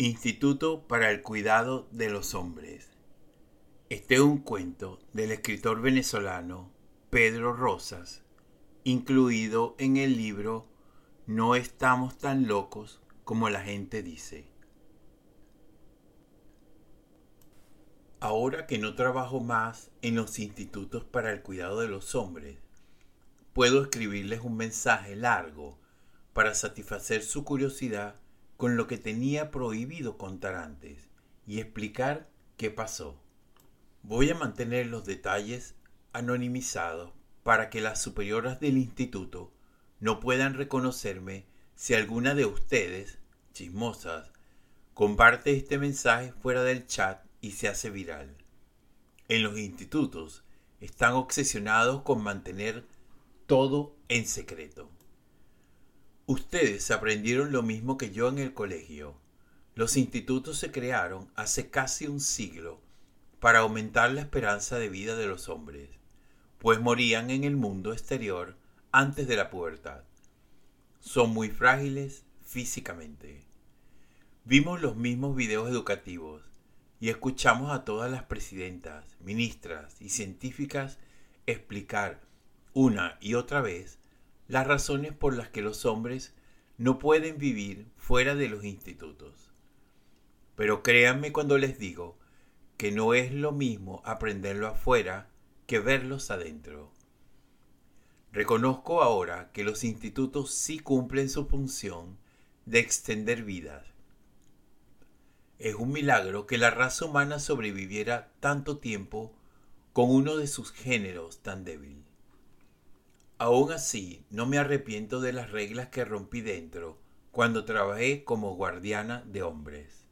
Instituto para el Cuidado de los Hombres. Este es un cuento del escritor venezolano Pedro Rosas, incluido en el libro No estamos tan locos como la gente dice. Ahora que no trabajo más en los institutos para el cuidado de los hombres, puedo escribirles un mensaje largo para satisfacer su curiosidad con lo que tenía prohibido contar antes y explicar qué pasó. Voy a mantener los detalles anonimizados para que las superioras del instituto no puedan reconocerme si alguna de ustedes, chismosas, comparte este mensaje fuera del chat y se hace viral. En los institutos están obsesionados con mantener todo en secreto. Ustedes aprendieron lo mismo que yo en el colegio. Los institutos se crearon hace casi un siglo para aumentar la esperanza de vida de los hombres, pues morían en el mundo exterior antes de la pubertad. Son muy frágiles físicamente. Vimos los mismos videos educativos y escuchamos a todas las presidentas, ministras y científicas explicar una y otra vez las razones por las que los hombres no pueden vivir fuera de los institutos. Pero créanme cuando les digo que no es lo mismo aprenderlo afuera que verlos adentro. Reconozco ahora que los institutos sí cumplen su función de extender vidas. Es un milagro que la raza humana sobreviviera tanto tiempo con uno de sus géneros tan débil. Aún así, no me arrepiento de las reglas que rompí dentro cuando trabajé como guardiana de hombres.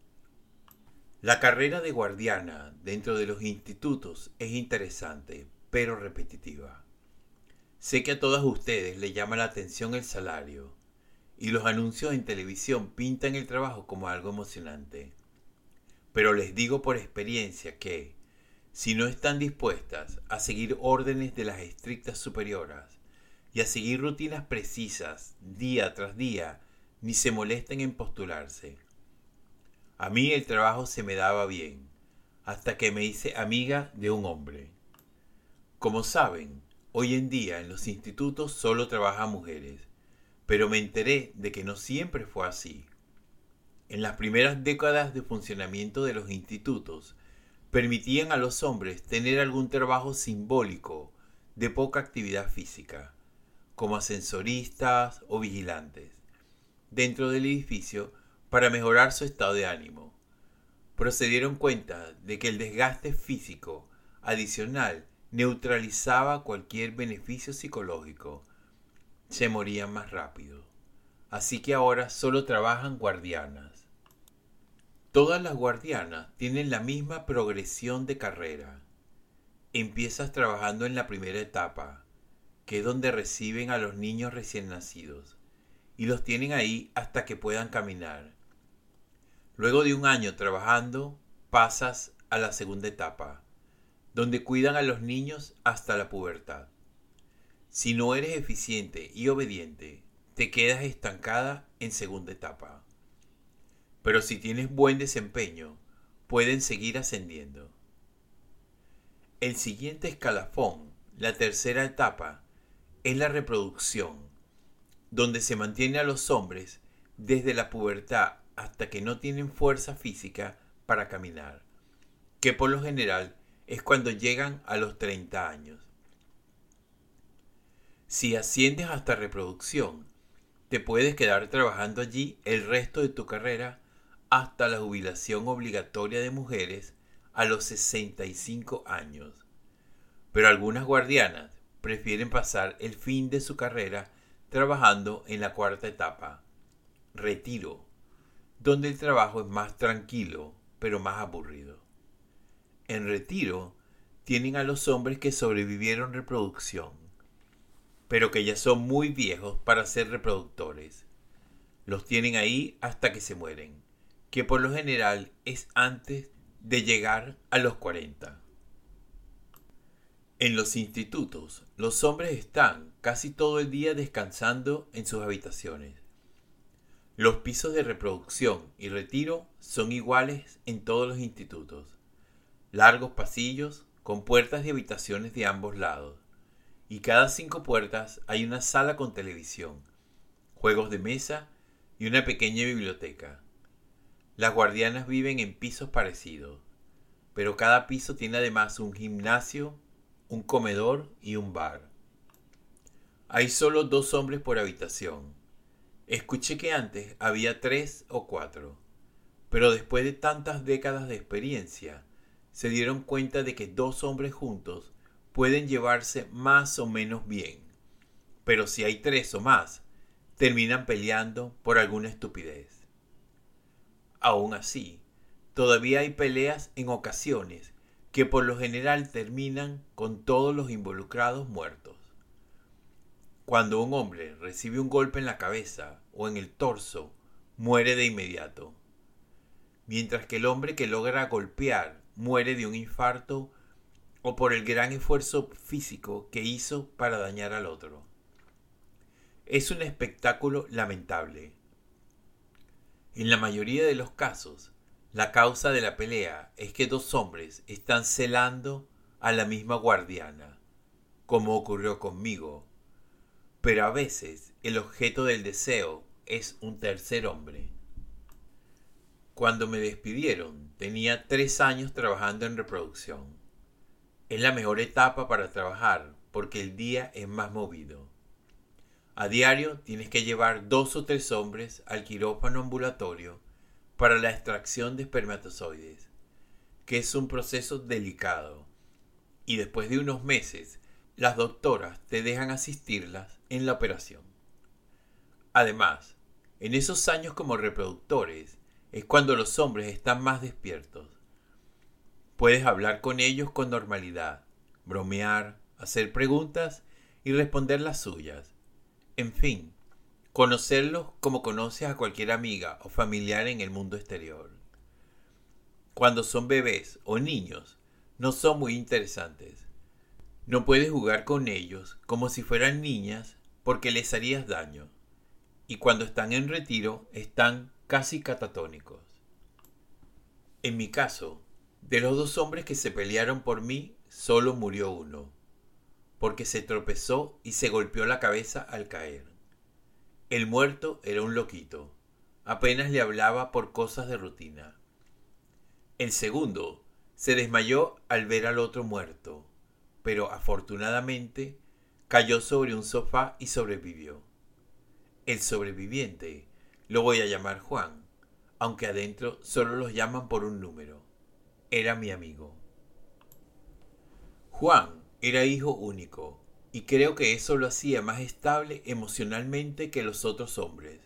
La carrera de guardiana dentro de los institutos es interesante, pero repetitiva. Sé que a todas ustedes le llama la atención el salario, y los anuncios en televisión pintan el trabajo como algo emocionante. Pero les digo por experiencia que, si no están dispuestas a seguir órdenes de las estrictas superioras, y a seguir rutinas precisas día tras día, ni se molesten en postularse. A mí el trabajo se me daba bien, hasta que me hice amiga de un hombre. Como saben, hoy en día en los institutos solo trabajan mujeres, pero me enteré de que no siempre fue así. En las primeras décadas de funcionamiento de los institutos, permitían a los hombres tener algún trabajo simbólico de poca actividad física como ascensoristas o vigilantes dentro del edificio para mejorar su estado de ánimo. Pero se dieron cuenta de que el desgaste físico adicional neutralizaba cualquier beneficio psicológico. Se morían más rápido. Así que ahora solo trabajan guardianas. Todas las guardianas tienen la misma progresión de carrera. Empiezas trabajando en la primera etapa, que es donde reciben a los niños recién nacidos, y los tienen ahí hasta que puedan caminar. Luego de un año trabajando, pasas a la segunda etapa, donde cuidan a los niños hasta la pubertad. Si no eres eficiente y obediente, te quedas estancada en segunda etapa. Pero si tienes buen desempeño, pueden seguir ascendiendo. El siguiente escalafón, la tercera etapa, es la reproducción, donde se mantiene a los hombres desde la pubertad hasta que no tienen fuerza física para caminar, que por lo general es cuando llegan a los 30 años. Si asciendes hasta reproducción, te puedes quedar trabajando allí el resto de tu carrera hasta la jubilación obligatoria de mujeres a los 65 años. Pero algunas guardianas prefieren pasar el fin de su carrera trabajando en la cuarta etapa, retiro, donde el trabajo es más tranquilo, pero más aburrido. En retiro tienen a los hombres que sobrevivieron reproducción, pero que ya son muy viejos para ser reproductores. Los tienen ahí hasta que se mueren, que por lo general es antes de llegar a los 40. En los institutos, los hombres están casi todo el día descansando en sus habitaciones. Los pisos de reproducción y retiro son iguales en todos los institutos. Largos pasillos con puertas de habitaciones de ambos lados. Y cada cinco puertas hay una sala con televisión, juegos de mesa y una pequeña biblioteca. Las guardianas viven en pisos parecidos, pero cada piso tiene además un gimnasio, un comedor y un bar. Hay solo dos hombres por habitación Escuché que antes había tres o cuatro, pero después de tantas décadas de experiencia, se dieron cuenta de que dos hombres juntos pueden llevarse más o menos bien, pero si hay tres o más, terminan peleando por alguna estupidez. Aún así, todavía hay peleas en ocasiones que por lo general terminan con todos los involucrados muertos. Cuando un hombre recibe un golpe en la cabeza o en el torso, muere de inmediato. Mientras que el hombre que logra golpear muere de un infarto o por el gran esfuerzo físico que hizo para dañar al otro. Es un espectáculo lamentable. En la mayoría de los casos, la causa de la pelea es que dos hombres están celando a la misma guardiana, como ocurrió conmigo pero a veces el objeto del deseo es un tercer hombre. Cuando me despidieron tenía tres años trabajando en reproducción. Es la mejor etapa para trabajar porque el día es más movido. A diario tienes que llevar dos o tres hombres al quirófano ambulatorio para la extracción de espermatozoides, que es un proceso delicado. Y después de unos meses las doctoras te dejan asistirlas en la operación. Además, en esos años como reproductores es cuando los hombres están más despiertos. Puedes hablar con ellos con normalidad, bromear, hacer preguntas y responder las suyas. En fin, conocerlos como conoces a cualquier amiga o familiar en el mundo exterior. Cuando son bebés o niños, no son muy interesantes no puedes jugar con ellos como si fueran niñas porque les harías daño. Y cuando están en retiro están casi catatónicos. En mi caso, de los dos hombres que se pelearon por mí, solo murió uno, porque se tropezó y se golpeó la cabeza al caer. El muerto era un loquito, apenas le hablaba por cosas de rutina. El segundo se desmayó al ver al otro muerto pero afortunadamente cayó sobre un sofá y sobrevivió. El sobreviviente lo voy a llamar Juan, aunque adentro solo los llaman por un número. Era mi amigo. Juan era hijo único, y creo que eso lo hacía más estable emocionalmente que los otros hombres.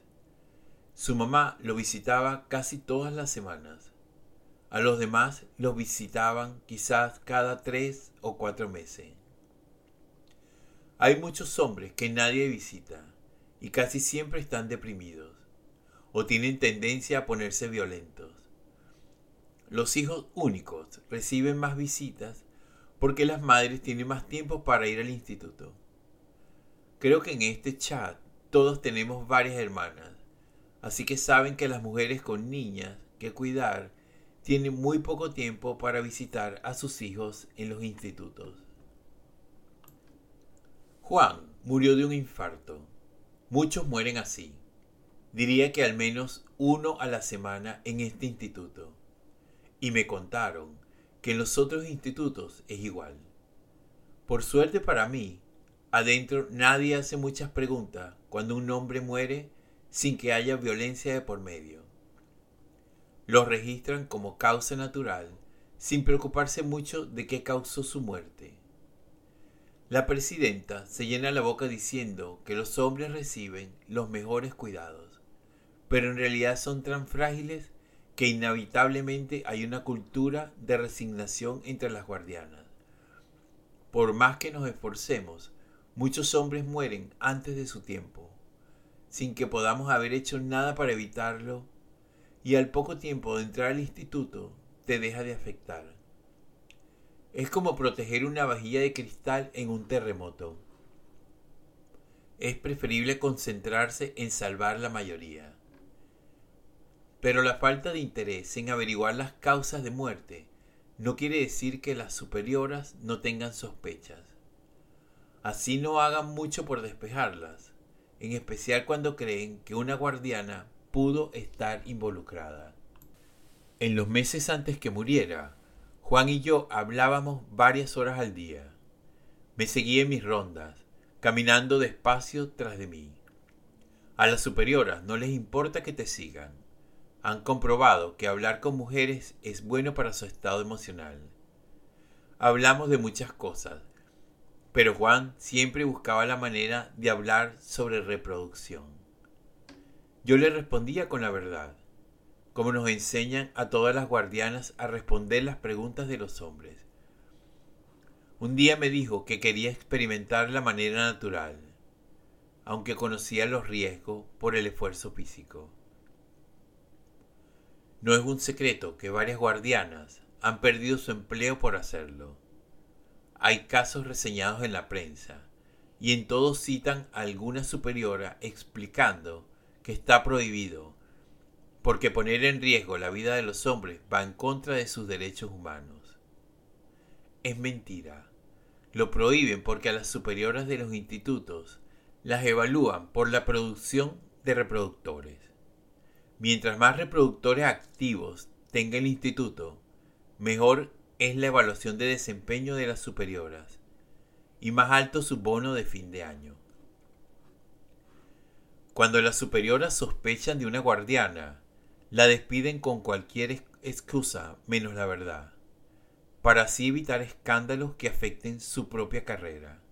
Su mamá lo visitaba casi todas las semanas. A los demás los visitaban quizás cada tres o cuatro meses. Hay muchos hombres que nadie visita y casi siempre están deprimidos o tienen tendencia a ponerse violentos. Los hijos únicos reciben más visitas porque las madres tienen más tiempo para ir al instituto. Creo que en este chat todos tenemos varias hermanas, así que saben que las mujeres con niñas que cuidar tiene muy poco tiempo para visitar a sus hijos en los institutos. Juan murió de un infarto. Muchos mueren así. Diría que al menos uno a la semana en este instituto. Y me contaron que en los otros institutos es igual. Por suerte para mí, adentro nadie hace muchas preguntas cuando un hombre muere sin que haya violencia de por medio los registran como causa natural sin preocuparse mucho de qué causó su muerte. La presidenta se llena la boca diciendo que los hombres reciben los mejores cuidados, pero en realidad son tan frágiles que inevitablemente hay una cultura de resignación entre las guardianas. Por más que nos esforcemos, muchos hombres mueren antes de su tiempo, sin que podamos haber hecho nada para evitarlo y al poco tiempo de entrar al instituto te deja de afectar. Es como proteger una vajilla de cristal en un terremoto. Es preferible concentrarse en salvar la mayoría. Pero la falta de interés en averiguar las causas de muerte no quiere decir que las superioras no tengan sospechas. Así no hagan mucho por despejarlas, en especial cuando creen que una guardiana pudo estar involucrada. En los meses antes que muriera, Juan y yo hablábamos varias horas al día. Me seguía en mis rondas, caminando despacio tras de mí. A las superioras no les importa que te sigan. Han comprobado que hablar con mujeres es bueno para su estado emocional. Hablamos de muchas cosas, pero Juan siempre buscaba la manera de hablar sobre reproducción. Yo le respondía con la verdad, como nos enseñan a todas las guardianas a responder las preguntas de los hombres. Un día me dijo que quería experimentar la manera natural, aunque conocía los riesgos por el esfuerzo físico. No es un secreto que varias guardianas han perdido su empleo por hacerlo. Hay casos reseñados en la prensa, y en todos citan a alguna superiora explicando que está prohibido, porque poner en riesgo la vida de los hombres va en contra de sus derechos humanos. Es mentira. Lo prohíben porque a las superioras de los institutos las evalúan por la producción de reproductores. Mientras más reproductores activos tenga el instituto, mejor es la evaluación de desempeño de las superioras y más alto su bono de fin de año. Cuando las superioras sospechan de una guardiana, la despiden con cualquier excusa menos la verdad, para así evitar escándalos que afecten su propia carrera.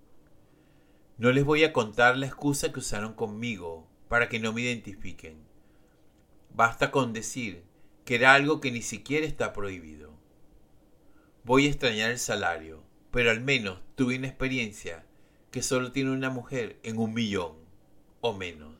No les voy a contar la excusa que usaron conmigo para que no me identifiquen. Basta con decir que era algo que ni siquiera está prohibido. Voy a extrañar el salario, pero al menos tuve una experiencia que solo tiene una mujer en un millón o menos.